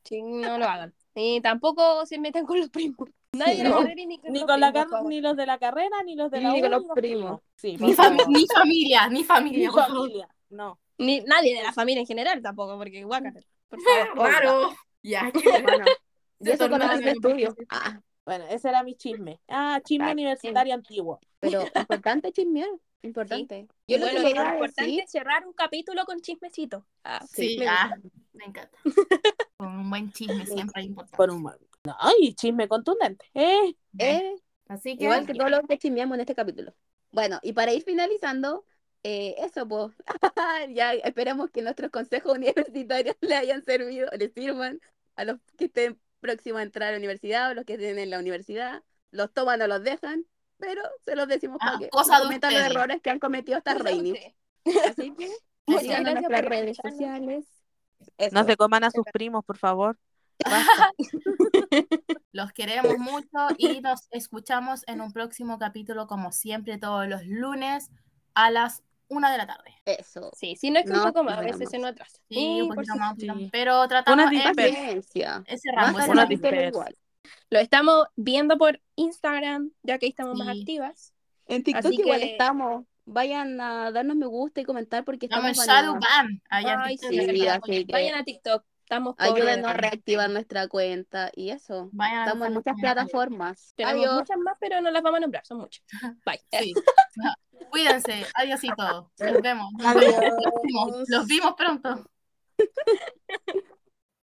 sí, no lo hagan. Y tampoco se metan con los primos. Nadie No. la carrera y ni con Ni los con la primos, ni los de la carrera, ni los de la Ni U, con los primos. Sí, Ni, fami- ni familia, ni Ni familia. favor. familia. No. Ni nadie de la familia en general tampoco, porque guácate. Por favor. Raro. Ya, Bueno, y eso con el en- estudio. Ah, Bueno, ese era mi chisme. Ah, chisme universitario antiguo. pero importante chismear, importante. Yo lo bueno, que lo le importante decir, es cerrar un capítulo con chismecito. Ah, Sí, me ah, me encanta. Con un buen chisme siempre es importante. Por un No, y chisme contundente. Eh, eh, Así que, igual que todos los que chismeamos en este capítulo. Bueno, y para ir finalizando, eh, eso pues, ya esperamos que nuestros consejos universitarios le hayan servido, les sirvan a los que estén próximos a entrar a la universidad o los que estén en la universidad, los toman o los dejan, pero se los decimos Ah, para que cometan los errores que han cometido estas reinis. Así que nuestras por redes no se coman a sus primos, por favor. Basta. los queremos mucho y nos escuchamos en un próximo capítulo, como siempre, todos los lunes a las una de la tarde. Eso. Sí, sí, no es que un No, poco más, a veces se más. nos atrasa. Sí, Sí, un por poquito si- más, un sí. más. Pero tratamos dispersa. Paciencia. ese rango. una igual. Lo estamos viendo por Instagram, ya que ahí estamos más Sí. activas. En Tiktok Así igual que- estamos. Vayan a darnos me gusta y comentar porque Estamos en Shadow. Ban. Vayan a TikTok, estamos ayúdenos a reactivar nuestra cuenta y eso. Vayan Estamos en muchas plataformas. Tenemos Adiós. muchas más, pero no las vamos a nombrar, son muchas. Bye. Sí. Cuídense. Adiósito. Nos vemos. Nos Adiós. vemos. Los vimos pronto.